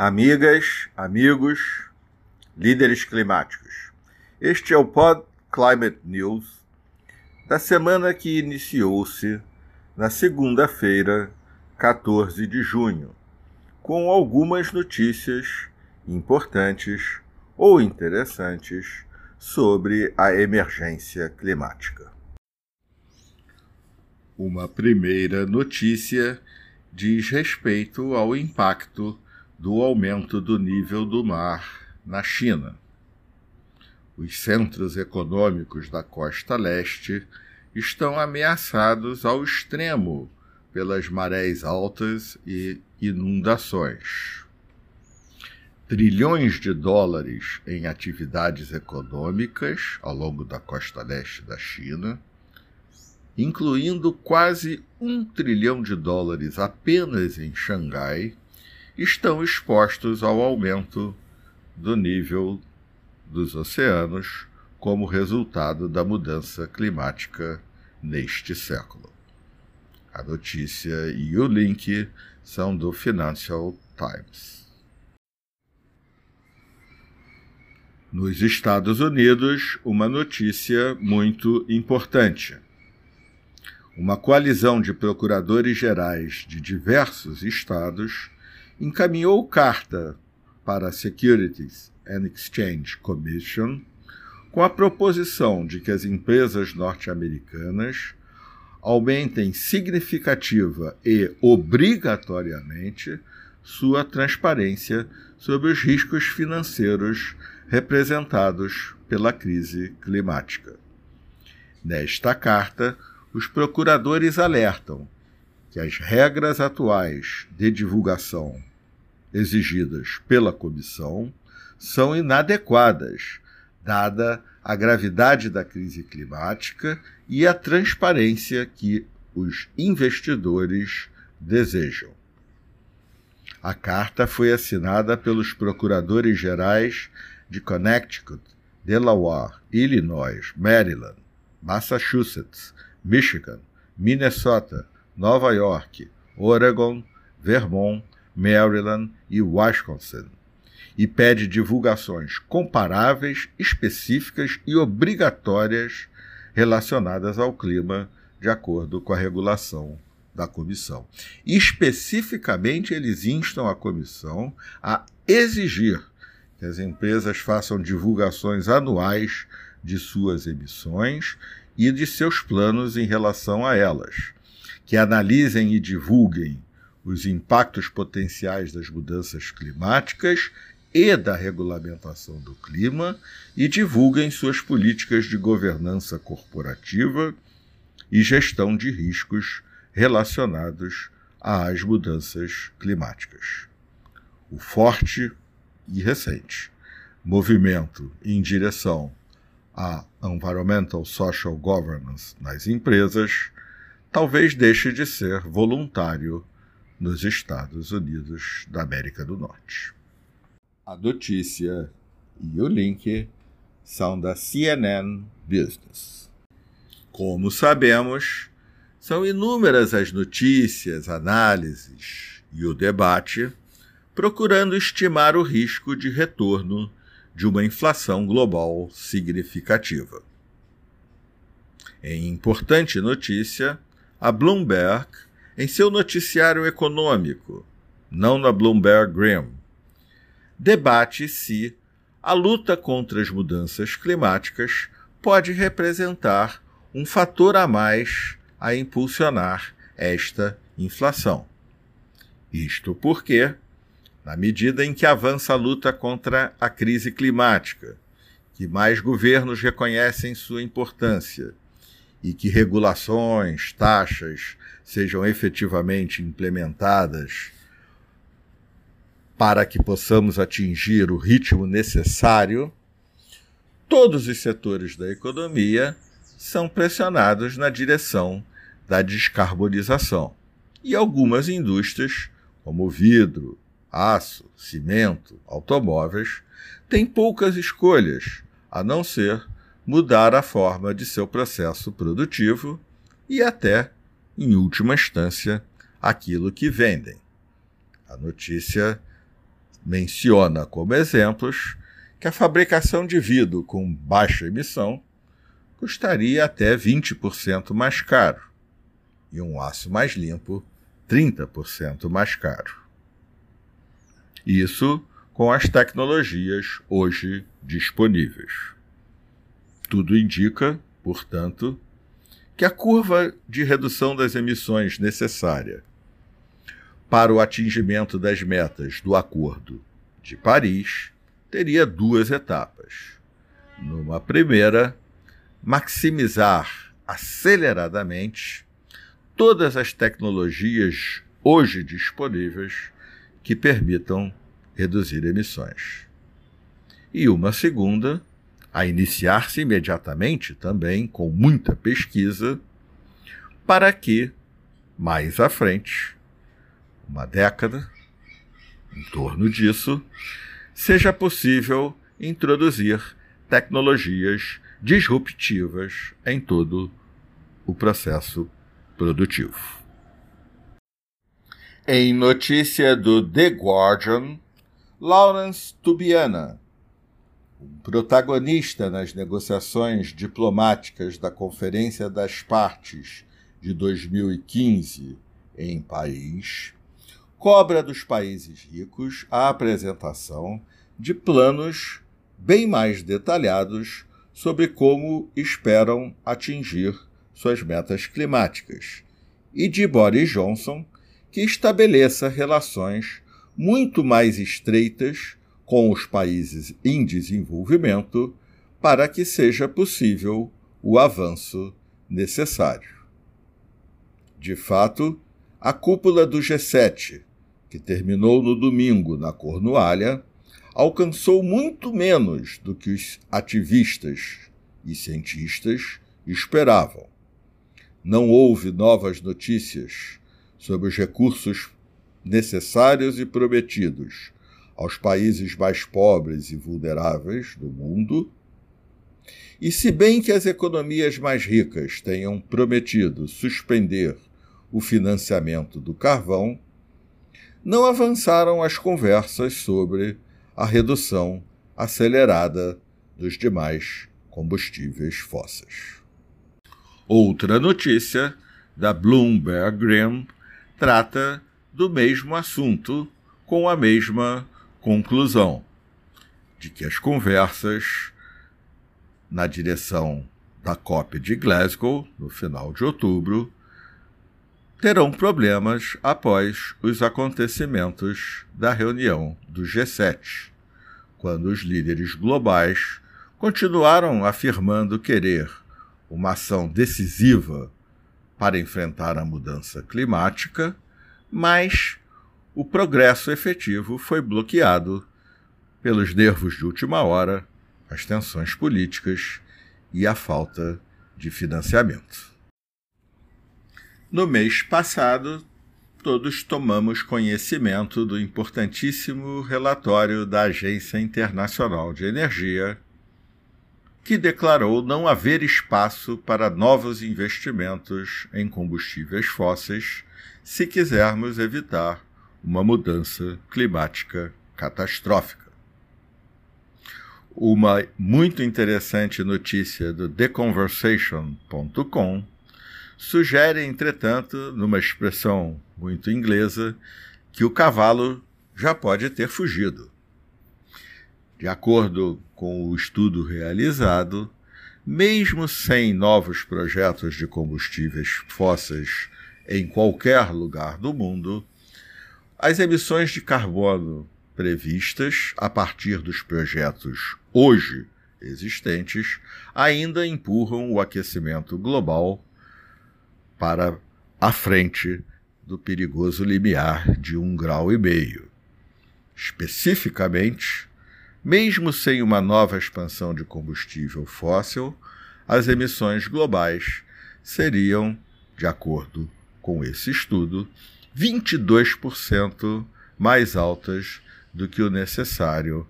Amigas, amigos, líderes climáticos. Este é o Pod Climate News da semana que iniciou-se na segunda-feira, 14 de junho, com algumas notícias importantes ou interessantes sobre a emergência climática. Uma primeira notícia diz respeito ao impacto do aumento do nível do mar na China. Os centros econômicos da costa leste estão ameaçados ao extremo pelas marés altas e inundações. Trilhões de dólares em atividades econômicas ao longo da costa leste da China, incluindo quase um trilhão de dólares apenas em Xangai, estão expostos ao aumento do nível dos oceanos como resultado da mudança climática neste século. A notícia e o link são do Financial Times. Nos Estados Unidos, uma notícia muito importante. Uma coalizão de procuradores gerais de diversos estados encaminhou carta para a Securities and Exchange Commission com a proposição de que as empresas norte-americanas aumentem significativa e obrigatoriamente sua transparência sobre os riscos financeiros representados pela crise climática. Nesta carta, os procuradores alertam que as regras atuais de divulgação exigidas pela comissão são inadequadas, dada a gravidade da crise climática e a transparência que os investidores desejam. A carta foi assinada pelos procuradores gerais de Connecticut, Delaware, Illinois, Maryland, Massachusetts, Michigan, Minnesota, Nova York, Oregon, Vermont, Maryland e Wisconsin, e pede divulgações comparáveis, específicas e obrigatórias relacionadas ao clima, de acordo com a regulação da comissão. Especificamente, eles instam a comissão a exigir que as empresas façam divulgações anuais de suas emissões e de seus planos em relação a elas, que analisem e divulguem os impactos potenciais das mudanças climáticas e da regulamentação do clima e divulguem suas políticas de governança corporativa e gestão de riscos relacionados às mudanças climáticas. O forte e recente movimento em direção à Environmental Social Governance nas empresas talvez deixe de ser voluntário nos Estados Unidos da América do Norte. A notícia e o link são da CNN Business. Como sabemos, são inúmeras as notícias, análises e o debate procurando estimar o risco de retorno de uma inflação global significativa. Em importante notícia, a Bloomberg, em seu noticiário econômico, não na Bloomberg Graham, debate se a luta contra as mudanças climáticas pode representar um fator a mais a impulsionar esta inflação. Isto porque, na medida em que avança a luta contra a crise climática, que mais governos reconhecem sua importância e que regulações, taxas sejam efetivamente implementadas para que possamos atingir o ritmo necessário, todos os setores da economia são pressionados na direção da descarbonização. E algumas indústrias, como vidro, aço, cimento, automóveis, têm poucas escolhas a não ser mudar a forma de seu processo produtivo e até, em última instância, aquilo que vendem. A notícia menciona como exemplos que a fabricação de vidro com baixa emissão custaria até 20% mais caro e um aço mais limpo 30% mais caro. Isso com as tecnologias hoje disponíveis. Tudo indica, portanto, que a curva de redução das emissões necessária para o atingimento das metas do Acordo de Paris teria duas etapas. Numa primeira, maximizar aceleradamente todas as tecnologias hoje disponíveis que permitam reduzir emissões. E uma segunda, a iniciar-se imediatamente também com muita pesquisa, para que, mais à frente, uma década, em torno disso, seja possível introduzir tecnologias disruptivas em todo o processo produtivo. Em notícia do The Guardian, Lawrence Tubiana, protagonista nas negociações diplomáticas da Conferência das Partes de 2015 em Paris, cobra dos países ricos a apresentação de planos bem mais detalhados sobre como esperam atingir suas metas climáticas, e de Boris Johnson que estabeleça relações muito mais estreitas com os países em desenvolvimento para que seja possível o avanço necessário. De fato, a cúpula do G7, que terminou no domingo na Cornualha, alcançou muito menos do que os ativistas e cientistas esperavam. Não houve novas notícias sobre os recursos necessários e prometidos aos países mais pobres e vulneráveis do mundo. E se bem que as economias mais ricas tenham prometido suspender o financiamento do carvão, não avançaram as conversas sobre a redução acelerada dos demais combustíveis fósseis. Outra notícia da Bloomberg Graham trata do mesmo assunto com a mesma conclusão de que as conversas na direção da COP de Glasgow, no final de outubro, terão problemas após os acontecimentos da reunião do G7, quando os líderes globais continuaram afirmando querer uma ação decisiva para enfrentar a mudança climática, mas o progresso efetivo foi bloqueado pelos nervos de última hora, as tensões políticas e a falta de financiamento. No mês passado, todos tomamos conhecimento do importantíssimo relatório da Agência Internacional de Energia, que declarou não haver espaço para novos investimentos em combustíveis fósseis se quisermos evitar uma mudança climática catastrófica. Uma muito interessante notícia do TheConversation.com sugere, entretanto, numa expressão muito inglesa, que o cavalo já pode ter fugido. De acordo com o estudo realizado, mesmo sem novos projetos de combustíveis fósseis em qualquer lugar do mundo, as emissões de carbono previstas a partir dos projetos hoje existentes ainda empurram o aquecimento global para a frente do perigoso limiar de um grau e meio. Especificamente, mesmo sem uma nova expansão de combustível fóssil, as emissões globais seriam, de acordo com esse estudo, 22% mais altas do que o necessário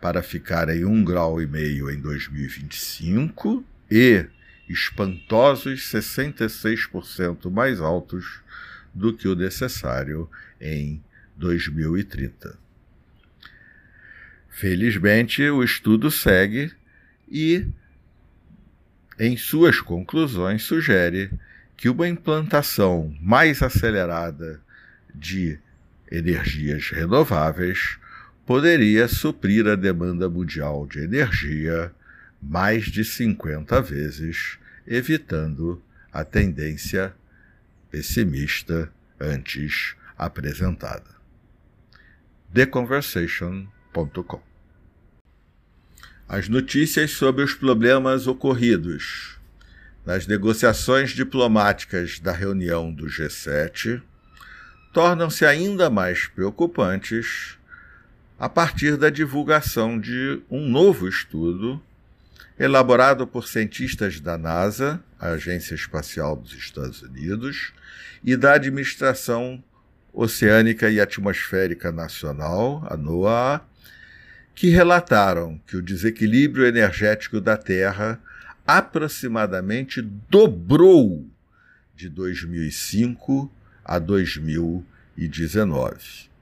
para ficar em um grau e meio em 2025 e espantosos 66% mais altos do que o necessário em 2030. Felizmente, o estudo segue e, em suas conclusões, sugere que uma implantação mais acelerada de energias renováveis poderia suprir a demanda mundial de energia mais de 50 vezes, evitando a tendência pessimista antes apresentada. TheConversation.com As notícias sobre os problemas ocorridos nas negociações diplomáticas da reunião do G7 tornam-se ainda mais preocupantes a partir da divulgação de um novo estudo elaborado por cientistas da NASA, a Agência Espacial dos Estados Unidos, e da Administração Oceânica e Atmosférica Nacional, a NOAA, que relataram que o desequilíbrio energético da Terra aproximadamente dobrou de 2005 a 2019.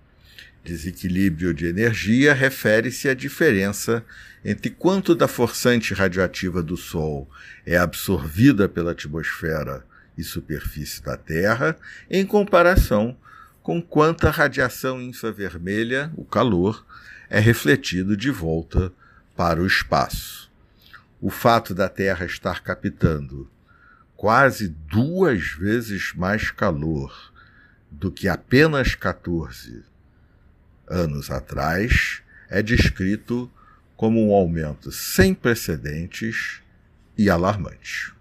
Desequilíbrio de energia refere-se à diferença entre quanto da forçante radioativa do Sol é absorvida pela atmosfera e superfície da Terra, em comparação com quanta radiação infravermelha, o calor, é refletido de volta para o espaço. O fato da Terra estar captando quase duas vezes mais calor do que apenas 14 anos atrás, é descrito como um aumento sem precedentes e alarmante.